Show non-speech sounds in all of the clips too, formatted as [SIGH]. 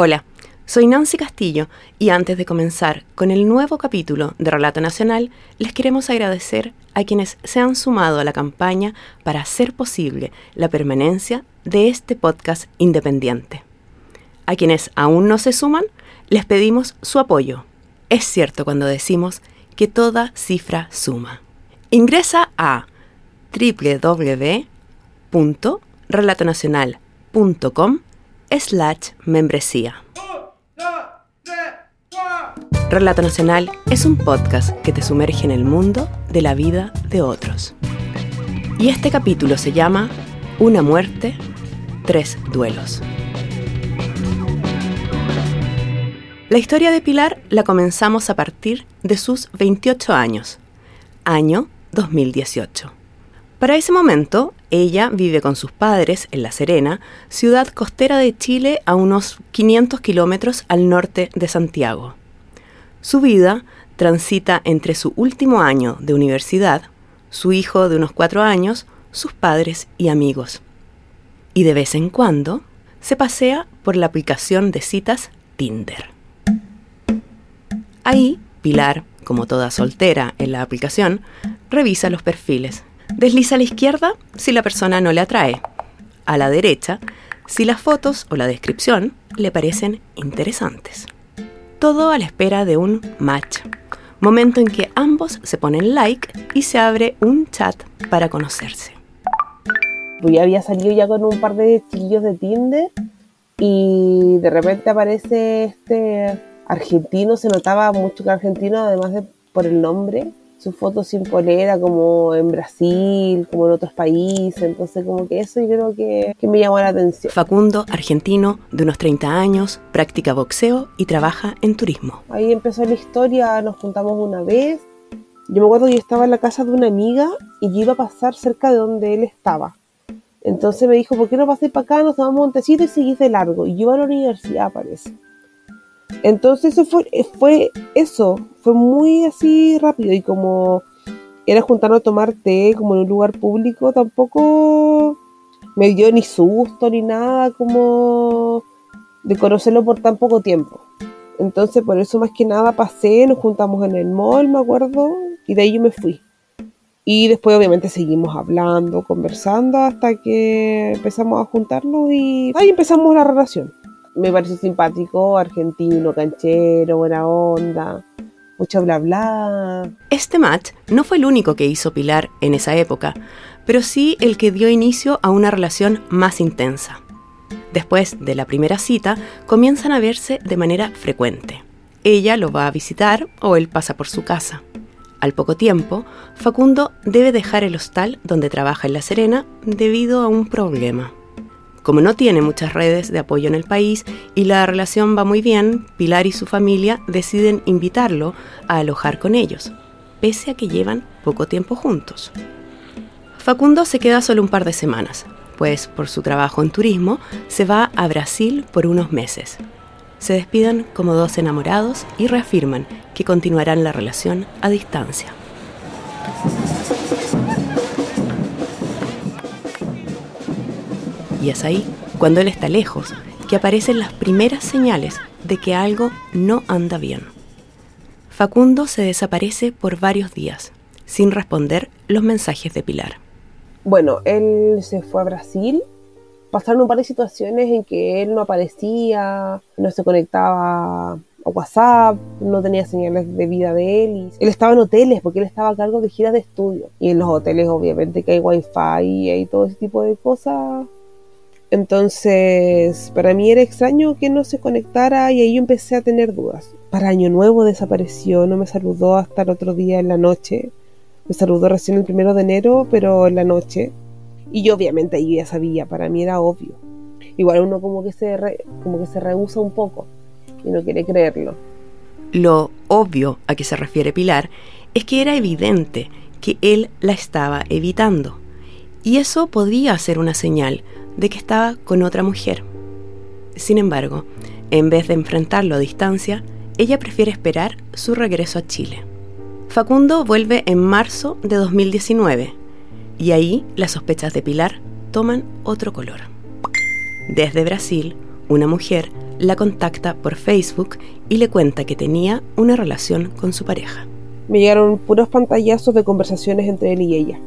Hola, soy Nancy Castillo y antes de comenzar con el nuevo capítulo de Relato Nacional, les queremos agradecer a quienes se han sumado a la campaña para hacer posible la permanencia de este podcast independiente. A quienes aún no se suman, les pedimos su apoyo. Es cierto cuando decimos que toda cifra suma. Ingresa a www.relatonacional.com slash membresía. Relato Nacional es un podcast que te sumerge en el mundo de la vida de otros. Y este capítulo se llama Una muerte, tres duelos. La historia de Pilar la comenzamos a partir de sus 28 años, año 2018. Para ese momento, ella vive con sus padres en La Serena, ciudad costera de Chile a unos 500 kilómetros al norte de Santiago. Su vida transita entre su último año de universidad, su hijo de unos cuatro años, sus padres y amigos. Y de vez en cuando se pasea por la aplicación de citas Tinder. Ahí, Pilar, como toda soltera en la aplicación, revisa los perfiles Desliza a la izquierda si la persona no le atrae. A la derecha si las fotos o la descripción le parecen interesantes. Todo a la espera de un match, momento en que ambos se ponen like y se abre un chat para conocerse. Ya había salido ya con un par de chiquillos de Tinder y de repente aparece este argentino, se notaba mucho que argentino, además de por el nombre, sus fotos sin polera como en Brasil, como en otros países, entonces como que eso yo creo que, que, me llamó la atención. Facundo, argentino, de unos 30 años, practica boxeo y trabaja en turismo. Ahí empezó la historia, nos juntamos una vez, yo me acuerdo que yo estaba en la casa de una amiga y yo iba a pasar cerca de donde él estaba. Entonces me dijo, ¿por qué no pasáis para acá? Nos tomamos un tecito y seguís de largo. Y yo iba a la universidad, parece. Entonces eso fue, fue eso, fue muy así rápido y como era juntarnos a tomar té como en un lugar público, tampoco me dio ni susto ni nada como de conocerlo por tan poco tiempo. Entonces por eso más que nada pasé, nos juntamos en el mall, me acuerdo, y de ahí yo me fui. Y después obviamente seguimos hablando, conversando hasta que empezamos a juntarnos y ahí empezamos la relación me pareció simpático, argentino, canchero, buena onda, mucho bla bla. Este match no fue el único que hizo Pilar en esa época, pero sí el que dio inicio a una relación más intensa. Después de la primera cita, comienzan a verse de manera frecuente. Ella lo va a visitar o él pasa por su casa. Al poco tiempo, Facundo debe dejar el hostal donde trabaja en La Serena debido a un problema. Como no tiene muchas redes de apoyo en el país y la relación va muy bien, Pilar y su familia deciden invitarlo a alojar con ellos, pese a que llevan poco tiempo juntos. Facundo se queda solo un par de semanas, pues por su trabajo en turismo se va a Brasil por unos meses. Se despiden como dos enamorados y reafirman que continuarán la relación a distancia. Y es ahí, cuando él está lejos, que aparecen las primeras señales de que algo no anda bien. Facundo se desaparece por varios días, sin responder los mensajes de Pilar. Bueno, él se fue a Brasil. Pasaron un par de situaciones en que él no aparecía, no se conectaba a WhatsApp, no tenía señales de vida de él. él estaba en hoteles porque él estaba a cargo de giras de estudio. Y en los hoteles obviamente que hay wifi y hay todo ese tipo de cosas entonces, para mí era extraño que no se conectara y ahí yo empecé a tener dudas. Para Año Nuevo desapareció, no me saludó hasta el otro día en la noche. Me saludó recién el primero de enero, pero en la noche. Y yo obviamente ahí ya sabía, para mí era obvio. Igual uno como que se, como que se rehúsa un poco y no quiere creerlo. Lo obvio a que se refiere Pilar es que era evidente que él la estaba evitando. Y eso podía ser una señal de que estaba con otra mujer. Sin embargo, en vez de enfrentarlo a distancia, ella prefiere esperar su regreso a Chile. Facundo vuelve en marzo de 2019 y ahí las sospechas de Pilar toman otro color. Desde Brasil, una mujer la contacta por Facebook y le cuenta que tenía una relación con su pareja. Me llegaron puros pantallazos de conversaciones entre él y ella.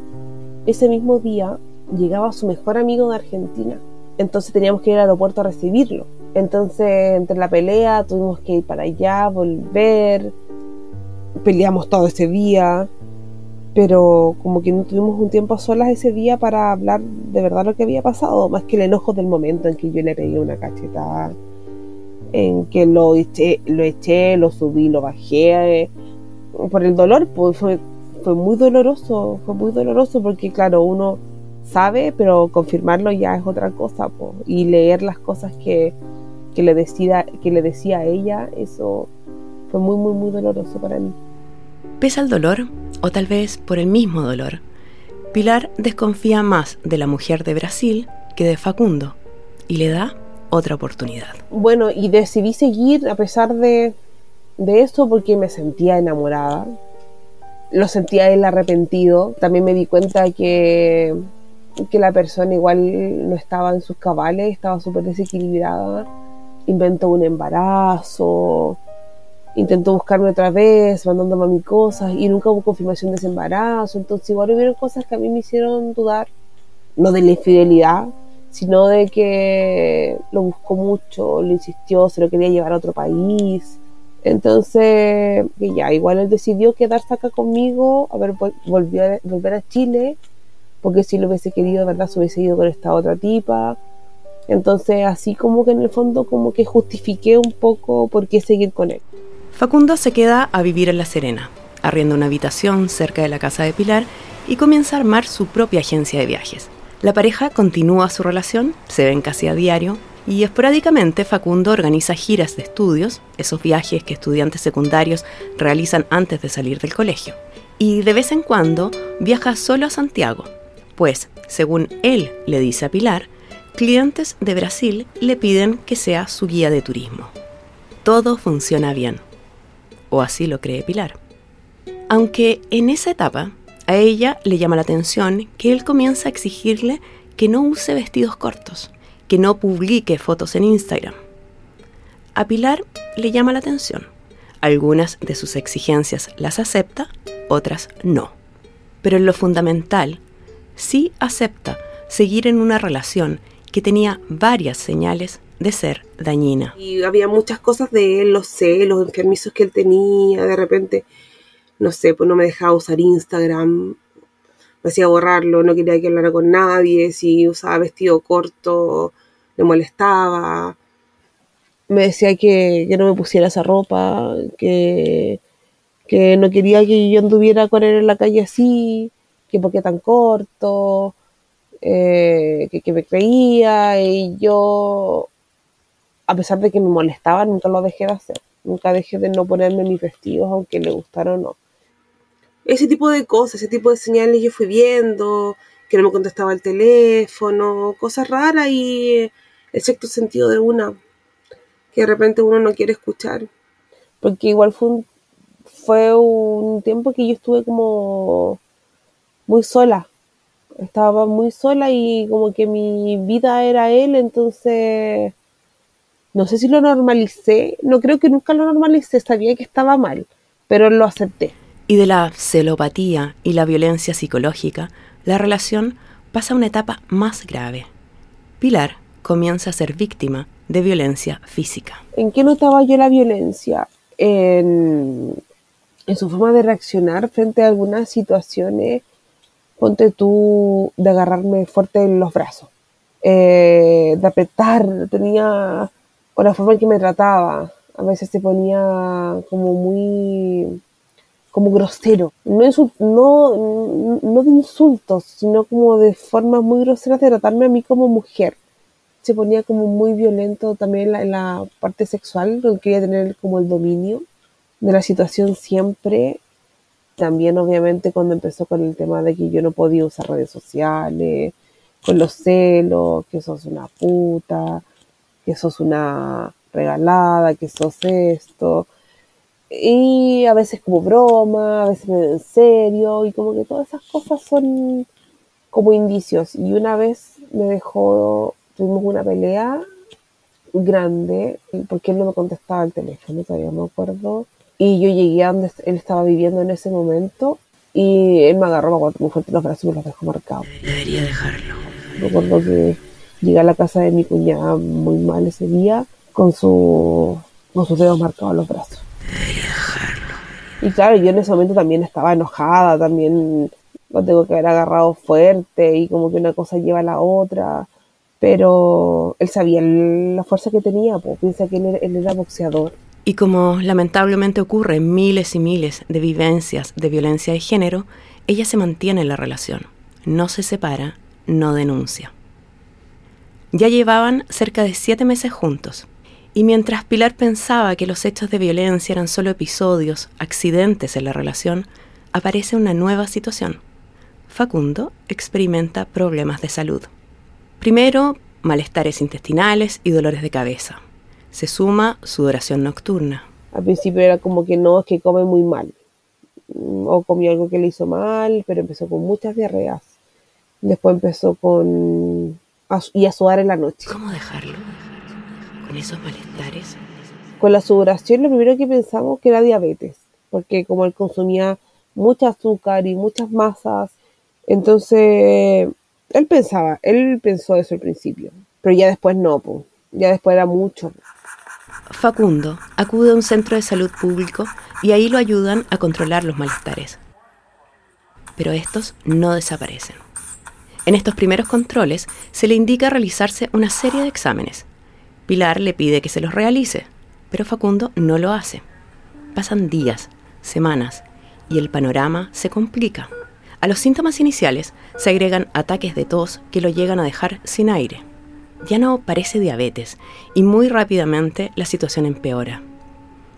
Ese mismo día llegaba su mejor amigo de Argentina, entonces teníamos que ir al aeropuerto a recibirlo. Entonces, entre la pelea, tuvimos que ir para allá, volver, peleamos todo ese día, pero como que no tuvimos un tiempo a solas ese día para hablar de verdad lo que había pasado, más que el enojo del momento en que yo le pegué una cachetada, en que lo eché, lo, eché, lo subí, lo bajé, por el dolor, pues fue, fue muy doloroso, fue muy doloroso porque claro, uno sabe, pero confirmarlo ya es otra cosa, pues, y leer las cosas que, que, le decida, que le decía a ella, eso fue muy, muy, muy doloroso para mí. Pese al dolor, o tal vez por el mismo dolor, Pilar desconfía más de la mujer de Brasil que de Facundo y le da otra oportunidad. Bueno, y decidí seguir a pesar de, de eso porque me sentía enamorada. Lo sentía él arrepentido. También me di cuenta que, que la persona igual no estaba en sus cabales, estaba súper desequilibrada. Inventó un embarazo, intentó buscarme otra vez, mandándome a mí cosas y nunca hubo confirmación de ese embarazo. Entonces igual hubieron cosas que a mí me hicieron dudar, no de la infidelidad, sino de que lo buscó mucho, lo insistió, se lo quería llevar a otro país. Entonces, ya, igual él decidió quedarse acá conmigo, a ver, volvió a, volver a Chile, porque si lo hubiese querido, ¿verdad? Se hubiese ido con esta otra tipa. Entonces, así como que en el fondo, como que justifiqué un poco por qué seguir con él. Facundo se queda a vivir en La Serena, arrienda una habitación cerca de la casa de Pilar y comienza a armar su propia agencia de viajes. La pareja continúa su relación, se ven casi a diario, y esporádicamente Facundo organiza giras de estudios, esos viajes que estudiantes secundarios realizan antes de salir del colegio. Y de vez en cuando viaja solo a Santiago, pues, según él le dice a Pilar, clientes de Brasil le piden que sea su guía de turismo. Todo funciona bien o así lo cree Pilar. Aunque en esa etapa a ella le llama la atención que él comienza a exigirle que no use vestidos cortos, que no publique fotos en Instagram. A Pilar le llama la atención. Algunas de sus exigencias las acepta, otras no. Pero en lo fundamental, sí acepta seguir en una relación que tenía varias señales de ser dañina. Y había muchas cosas de él, los celos enfermizos que él tenía, de repente, no sé, pues no me dejaba usar Instagram, me hacía borrarlo, no quería que hablara con nadie, si usaba vestido corto, le molestaba, me decía que, que no me pusiera esa ropa, que, que no quería que yo anduviera con él en la calle así, que porque tan corto, eh, que, que, me creía y yo a pesar de que me molestaba, nunca lo dejé de hacer. Nunca dejé de no ponerme mis vestidos, aunque le gustaron o no. Ese tipo de cosas, ese tipo de señales yo fui viendo, que no me contestaba el teléfono, cosas raras y el sexto sentido de una, que de repente uno no quiere escuchar. Porque igual fue un, fue un tiempo que yo estuve como muy sola. Estaba muy sola y como que mi vida era él, entonces no sé si lo normalicé, no creo que nunca lo normalicé, sabía que estaba mal, pero lo acepté. Y de la celopatía y la violencia psicológica, la relación pasa a una etapa más grave. Pilar comienza a ser víctima de violencia física. ¿En qué notaba yo la violencia? En, en su forma de reaccionar frente a algunas situaciones, ponte tú de agarrarme fuerte en los brazos, eh, de apretar, tenía o la forma en que me trataba. A veces se ponía como muy como grosero. No, no, no de insultos, sino como de formas muy groseras de tratarme a mí como mujer. Se ponía como muy violento también en la, parte sexual, quería tener como el dominio de la situación siempre. También obviamente cuando empezó con el tema de que yo no podía usar redes sociales, con los celos, que sos una puta, que sos una regalada, que sos esto. Y a veces como broma, a veces en serio, y como que todas esas cosas son como indicios. Y una vez me dejó, tuvimos una pelea, grande, porque él no me contestaba el teléfono, todavía me acuerdo. Y yo llegué a donde él estaba viviendo en ese momento y él me agarró muy fuerte los brazos y me los dejó marcados. Debería dejarlo. Recuerdo que llegué a la casa de mi cuñada muy mal ese día con, su, con sus dedos marcados en los brazos. Debería dejarlo. Y claro, yo en ese momento también estaba enojada, también lo tengo que haber agarrado fuerte y como que una cosa lleva a la otra. Pero él sabía la fuerza que tenía, pues piensa que él, él era boxeador. Y como lamentablemente ocurre en miles y miles de vivencias de violencia de género, ella se mantiene en la relación, no se separa, no denuncia. Ya llevaban cerca de siete meses juntos, y mientras Pilar pensaba que los hechos de violencia eran solo episodios, accidentes en la relación, aparece una nueva situación. Facundo experimenta problemas de salud. Primero, malestares intestinales y dolores de cabeza. Se suma sudoración nocturna. Al principio era como que no, es que come muy mal. O comió algo que le hizo mal, pero empezó con muchas diarreas. Después empezó con... y a sudar en la noche. ¿Cómo dejarlo? Con esos malestares. Con la sudoración lo primero que pensamos que era diabetes, porque como él consumía mucho azúcar y muchas masas, entonces él pensaba, él pensó eso al principio, pero ya después no, pues, ya después era mucho. Facundo acude a un centro de salud público y ahí lo ayudan a controlar los malestares. Pero estos no desaparecen. En estos primeros controles se le indica realizarse una serie de exámenes. Pilar le pide que se los realice, pero Facundo no lo hace. Pasan días, semanas, y el panorama se complica. A los síntomas iniciales se agregan ataques de tos que lo llegan a dejar sin aire. Ya no parece diabetes y muy rápidamente la situación empeora.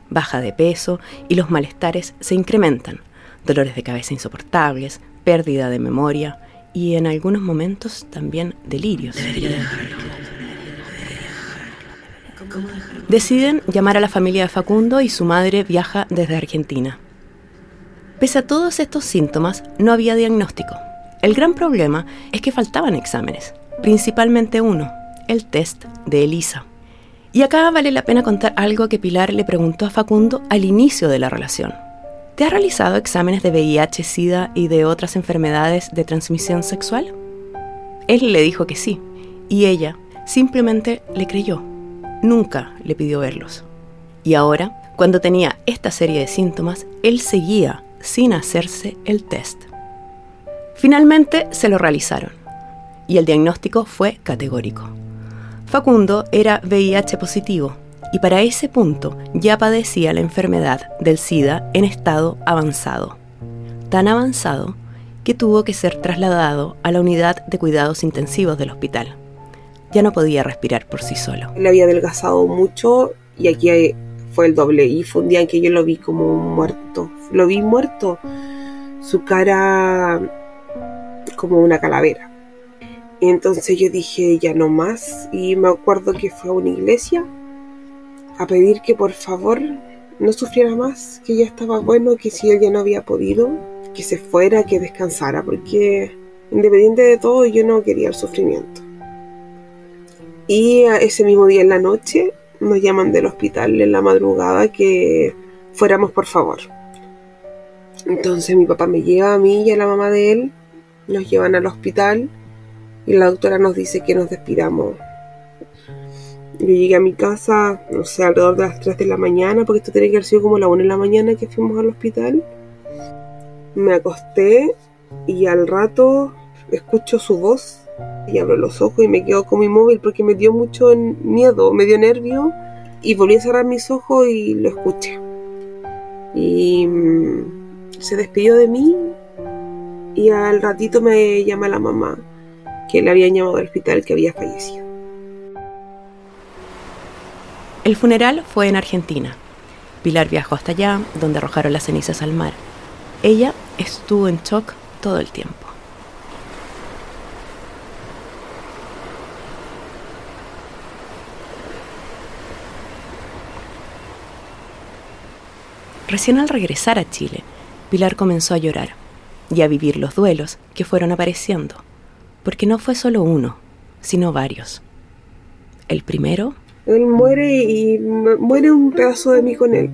Baja de peso y los malestares se incrementan, dolores de cabeza insoportables, pérdida de memoria y en algunos momentos también delirios. Deciden llamar a la familia de Facundo y su madre viaja desde Argentina. Pese a todos estos síntomas, no había diagnóstico. El gran problema es que faltaban exámenes, principalmente uno, el test de ELISA. Y acá vale la pena contar algo que Pilar le preguntó a Facundo al inicio de la relación. ¿Te has realizado exámenes de VIH, SIDA y de otras enfermedades de transmisión sexual? Él le dijo que sí, y ella simplemente le creyó. Nunca le pidió verlos. Y ahora, cuando tenía esta serie de síntomas, él seguía sin hacerse el test. Finalmente se lo realizaron y el diagnóstico fue categórico. Facundo era VIH positivo y para ese punto ya padecía la enfermedad del SIDA en estado avanzado. Tan avanzado que tuvo que ser trasladado a la unidad de cuidados intensivos del hospital. Ya no podía respirar por sí solo. Él había adelgazado mucho y aquí fue el doble. Y fue un día en que yo lo vi como muerto. Lo vi muerto. Su cara como una calavera. Y entonces yo dije, ya no más. Y me acuerdo que fue a una iglesia a pedir que por favor no sufriera más, que ya estaba bueno, que si él ya no había podido, que se fuera, que descansara, porque independiente de todo yo no quería el sufrimiento. Y ese mismo día en la noche nos llaman del hospital en la madrugada que fuéramos por favor. Entonces mi papá me lleva a mí y a la mamá de él, nos llevan al hospital y la doctora nos dice que nos despidamos. Yo llegué a mi casa, no sé, alrededor de las 3 de la mañana, porque esto tiene que haber sido como la 1 de la mañana que fuimos al hospital. Me acosté y al rato escucho su voz y abro los ojos y me quedo como inmóvil porque me dio mucho miedo, me dio nervio y volví a cerrar mis ojos y lo escuché. Y mm, se despidió de mí y al ratito me llama la mamá que le habían llamado al hospital que había fallecido. El funeral fue en Argentina. Pilar viajó hasta allá, donde arrojaron las cenizas al mar. Ella estuvo en shock todo el tiempo. Recién al regresar a Chile, Pilar comenzó a llorar y a vivir los duelos que fueron apareciendo, porque no fue solo uno, sino varios. El primero Él muere y muere un pedazo de mí con él.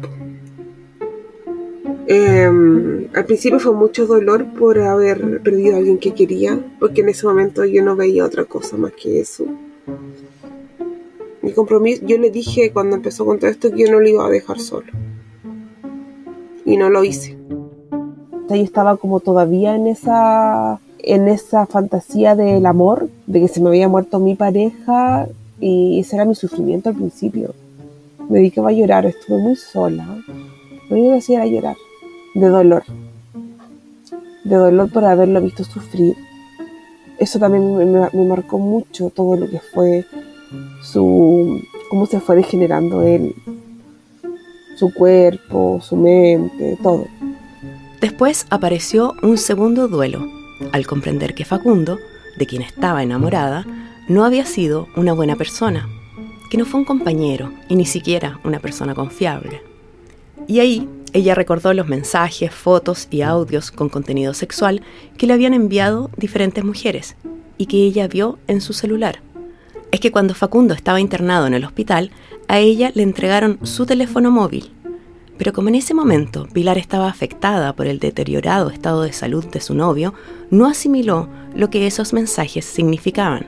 Em, al principio fue mucho dolor por haber perdido a alguien que quería, porque en ese momento yo no veía otra cosa más que eso. Mi compromiso, yo le dije cuando empezó con todo esto que yo no lo iba a dejar solo. Y no lo hice. Yo estaba como todavía en esa en esa fantasía del amor, de que se me había muerto mi pareja y ese era mi sufrimiento al principio. Me dedicaba a llorar, estuve muy sola. Lo único que hacía era llorar de dolor, de dolor por haberlo visto sufrir. Eso también me, marcó mucho todo lo que fue su, cómo se fue degenerando él, su cuerpo, su mente, todo. Después apareció un segundo duelo, al comprender que Facundo, de quien estaba enamorada, no había sido una buena persona, que no fue un compañero y ni siquiera una persona confiable. Y ahí ella recordó los mensajes, fotos y audios con contenido sexual que le habían enviado diferentes mujeres y que ella vio en su celular. Es que cuando Facundo estaba internado en el hospital, a ella le entregaron su teléfono móvil. Pero como en ese momento Pilar estaba afectada por el deteriorado estado de salud de su novio, no asimiló lo que esos mensajes significaban.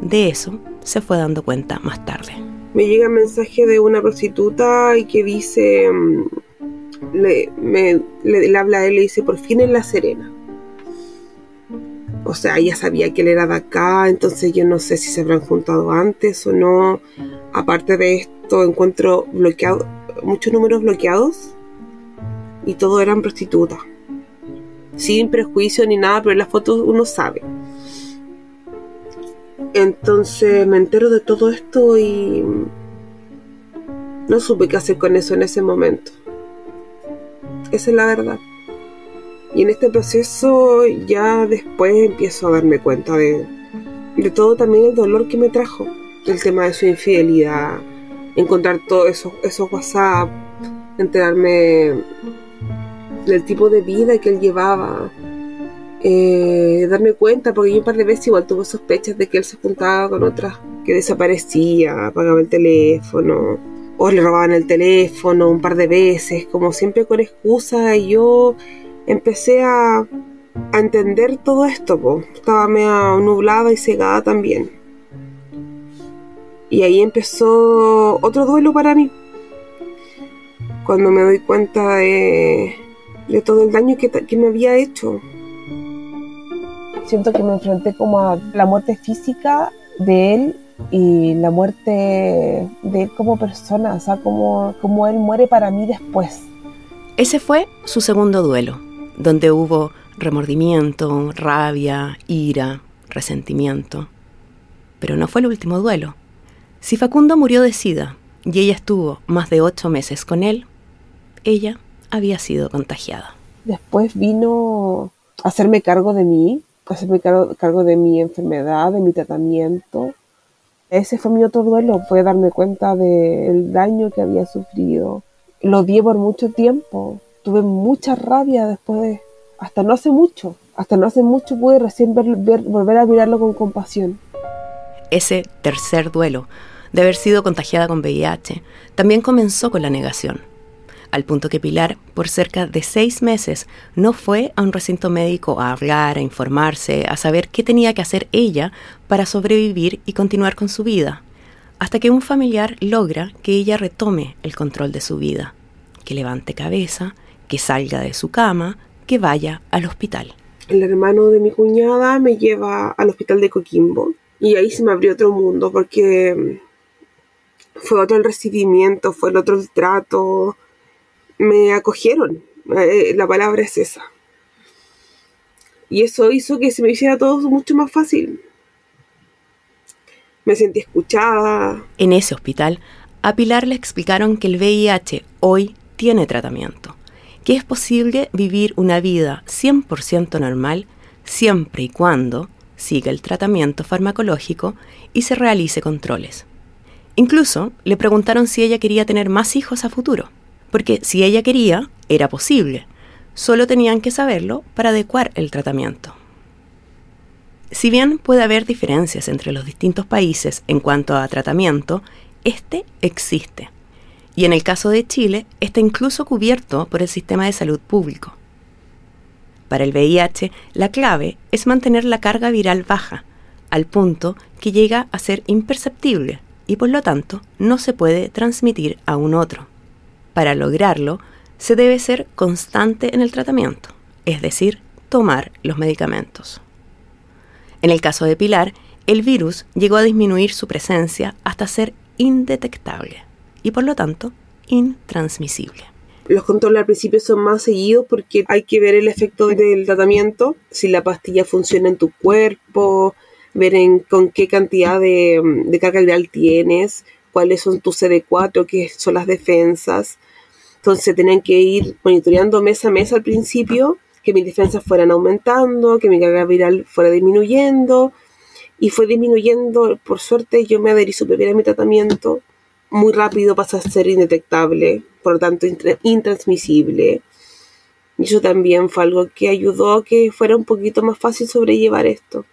De eso se fue dando cuenta más tarde. Me llega un mensaje de una prostituta y que dice, mm, le, le, habla a él y le dice, por fin en La Serena. O sea, ella sabía que él era de acá, entonces yo no sé si se habrán juntado antes o no. Aparte de esto, encuentro bloqueado, muchos números bloqueados y todos eran prostitutas. Sin prejuicio ni nada, pero en las fotos uno sabe. Entonces me entero de todo esto y no supe qué hacer con eso en ese momento. Esa es la verdad. Y en este proceso ya después empiezo a darme cuenta de, de todo también el dolor que me trajo. El tema de su infidelidad, encontrar todos esos, esos WhatsApp, enterarme del tipo de vida que él llevaba, eh, darme cuenta, porque yo un par de veces igual tuve sospechas de que él se juntaba con otras, que desaparecía, apagaba el teléfono o le robaban el teléfono un par de veces, como siempre con excusa, y yo empecé a, entender todo esto, estaba medio nublada y cegada también. Y ahí empezó otro duelo para mí, cuando me doy cuenta de, de todo el daño que, que me había hecho. Siento que me enfrenté como a la muerte física de él y la muerte de él como persona, o sea, como, como él muere para mí después. Ese fue su segundo duelo, donde hubo remordimiento, rabia, ira, resentimiento. Pero no fue el último duelo. Si Facundo murió de sida y ella estuvo más de ocho meses con él, ella había sido contagiada. Después vino a hacerme cargo de mí, a hacerme cargo, cargo de mi enfermedad, de mi tratamiento, ese fue mi otro duelo, fue darme cuenta del daño que había sufrido. Lo vi por mucho tiempo, tuve mucha rabia después, hasta no hace mucho, hasta no hace mucho pude recién volver a mirarlo con compasión. Ese tercer duelo, de haber sido contagiada con VIH, también comenzó con la negación al punto que Pilar, por cerca de seis meses, no fue a un recinto médico a hablar, a informarse, a saber qué tenía que hacer ella para sobrevivir y continuar con su vida, hasta que un familiar logra que ella retome el control de su vida, que levante cabeza, que salga de su cama, que vaya al hospital. El hermano de mi cuñada me lleva al hospital de Coquimbo y ahí se me abrió otro mundo porque fue otro el recibimiento, fue el otro el trato, me acogieron. Eh, la palabra es esa. Y eso hizo que se me hiciera todo mucho más fácil. Me sentí escuchada. En ese hospital, a Pilar le explicaron que el VIH hoy tiene tratamiento, que es posible vivir una vida 100% normal siempre y cuando siga el tratamiento farmacológico y se realice controles. Incluso le preguntaron si ella quería tener más hijos a futuro porque si ella quería, era posible. Solo tenían que saberlo para adecuar el tratamiento. Si bien puede haber diferencias entre los distintos países en cuanto a tratamiento, este existe. Y en el caso de Chile, está incluso cubierto por el sistema de salud público. Para el VIH, la clave es mantener la carga viral baja, al punto que llega a ser imperceptible y por lo tanto no se puede transmitir a un otro. Para lograrlo, se debe ser constante en el tratamiento, es decir, tomar los medicamentos. En el caso de Pilar, el virus llegó a disminuir su presencia hasta ser indetectable y por lo tanto intransmisible. Los controles al principio son más seguidos porque hay que ver el efecto del tratamiento, si la pastilla funciona en tu cuerpo, ver con qué cantidad de, de carga viral tienes, cuáles son tus CD4, qué son las defensas. Entonces tienen que ir monitoreando mes a mes al principio, que mis defensas fueran aumentando, que mi carga viral fuera disminuyendo. Y fue disminuyendo, por suerte yo me adherí súper bien a mi tratamiento. Muy rápido pasa a ser indetectable, por lo tanto intransmisible. Y eso también fue algo que ayudó a que fuera un poquito más fácil sobrellevar esto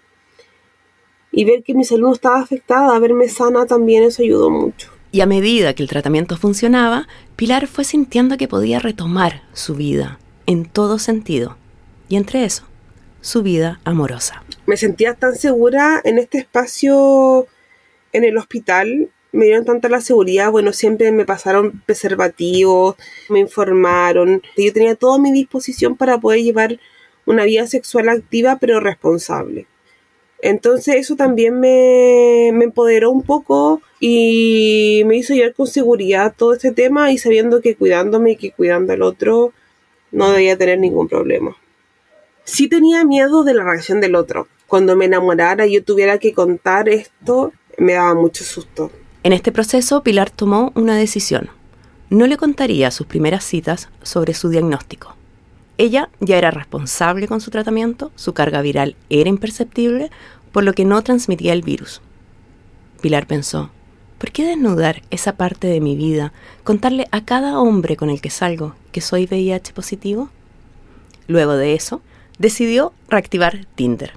y ver que mi salud estaba afectada, verme sana también, eso ayudó mucho. Y a medida que el tratamiento funcionaba, Pilar fue sintiendo que podía retomar su vida, en todo sentido, y entre eso, su vida amorosa. Me sentía tan segura en este espacio en el hospital, me dieron tanta la seguridad, bueno, siempre me pasaron preservativos, me informaron, yo tenía toda mi disposición para poder llevar una vida sexual activa pero responsable. Entonces eso también me, empoderó un poco y me hizo llevar con seguridad todo este tema y sabiendo que cuidándome y que cuidando al otro no debía tener ningún problema. Sí tenía miedo de la reacción del otro. Cuando me enamorara y yo tuviera que contar esto, me daba mucho susto. En este proceso, Pilar tomó una decisión. No le contaría sus primeras citas sobre su diagnóstico. Ella ya era responsable con su tratamiento, su carga viral era imperceptible, por lo que no transmitía el virus. Pilar pensó, ¿por qué desnudar esa parte de mi vida, contarle a cada hombre con el que salgo que soy VIH positivo? Luego de eso, decidió reactivar Tinder.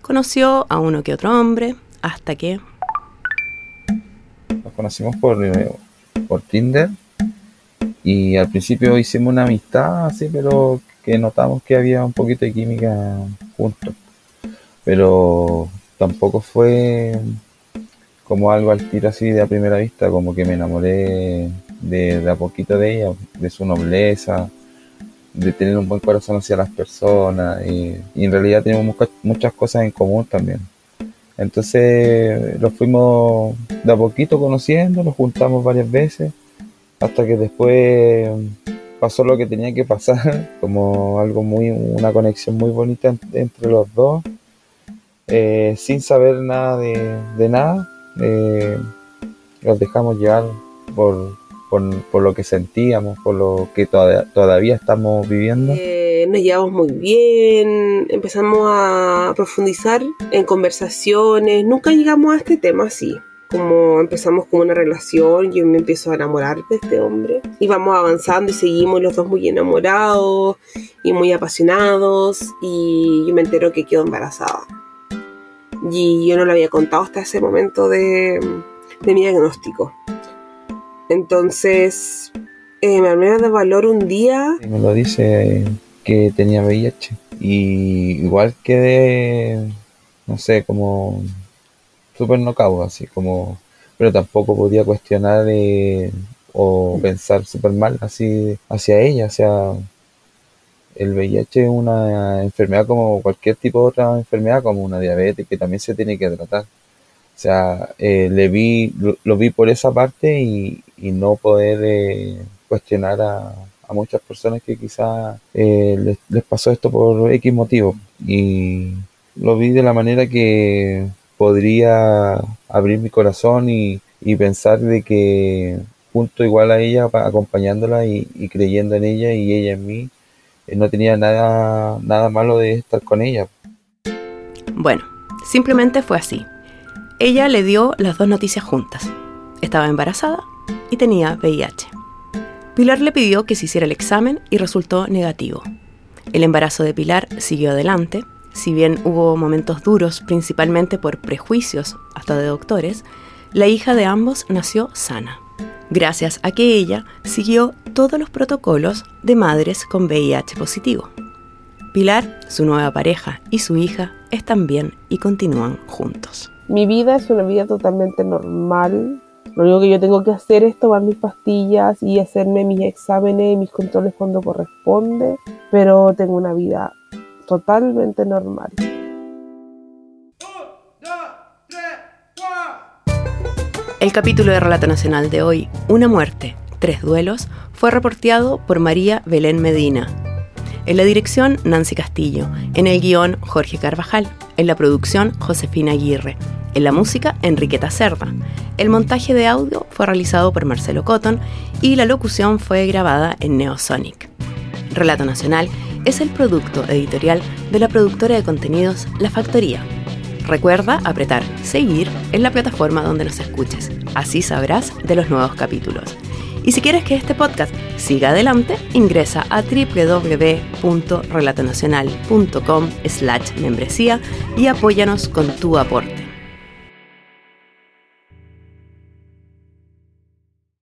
Conoció a uno que otro hombre, hasta que... Nos conocimos por, eh, Tinder y al principio hicimos una amistad así, pero que notamos que había un poquito de química juntos. Pero tampoco fue como algo al tiro así de a primera vista, como que me enamoré de, a poquito de ella, de su nobleza, de tener un buen corazón hacia las personas y, en realidad tenemos muchas cosas en común también. Entonces lo fuimos de a poquito conociendo, nos juntamos varias veces hasta que después pasó lo que tenía que pasar, [LAUGHS] como algo muy, una conexión muy bonita entre los dos, eh, sin saber nada de, nada, eh, los dejamos llevar por, por, lo que sentíamos, por lo que todavía, estamos viviendo. Eh, nos llevamos muy bien, empezamos a profundizar en conversaciones, nunca llegamos a este tema así como empezamos con una relación, yo me empiezo a enamorar de este hombre y vamos avanzando y seguimos los dos muy enamorados y muy apasionados y yo me entero que quedo embarazada. Y yo no lo había contado hasta ese momento de, mi diagnóstico. Entonces eh, me armé de valor un día. Me lo dice que tenía VIH y igual quedé, no sé, como súper nocao, así como, pero tampoco podía cuestionar eh, o pensar súper mal así hacia ella, hacia el VIH es una enfermedad como cualquier tipo de otra enfermedad, como una diabetes que también se tiene que tratar. O sea, eh, le vi, lo, vi por esa parte y, no poder eh, cuestionar a, muchas personas que quizás les, les, pasó esto por X motivo. Y lo vi de la manera que podría abrir mi corazón y, pensar de que junto igual a ella, acompañándola y, creyendo en ella y ella en mí, eh, no tenía nada, nada malo de estar con ella. Bueno, simplemente fue así. Ella le dio las dos noticias juntas. Estaba embarazada y tenía VIH. Pilar le pidió que se hiciera el examen y resultó negativo. El embarazo de Pilar siguió adelante si bien hubo momentos duros, principalmente por prejuicios hasta de doctores, La hija de ambos nació sana, gracias a que ella siguió todos los protocolos de madres con VIH positivo. Pilar, su nueva pareja y su hija están bien y continúan juntos. Mi vida es una vida totalmente normal. Lo único que yo tengo que hacer es tomar mis pastillas y hacerme mis exámenes y mis controles cuando corresponde, pero tengo una vida totalmente normal. El capítulo de Relato Nacional de hoy, Una muerte, tres duelos, fue reporteado por María Belén Medina. En la dirección, Nancy Castillo. En el guion, Jorge Carvajal. En la producción, Josefina Aguirre. En la música, Enriqueta Cerda. El montaje de audio fue realizado por Marcelo Cotton y la locución fue grabada en Neosonic. Relato Nacional es el producto editorial de la productora de contenidos La Factoría. Recuerda apretar seguir en la plataforma donde nos escuches, así sabrás de los nuevos capítulos. Y si quieres que este podcast siga adelante, ingresa a www.relatonacional.com slash membresía y apóyanos con tu aporte.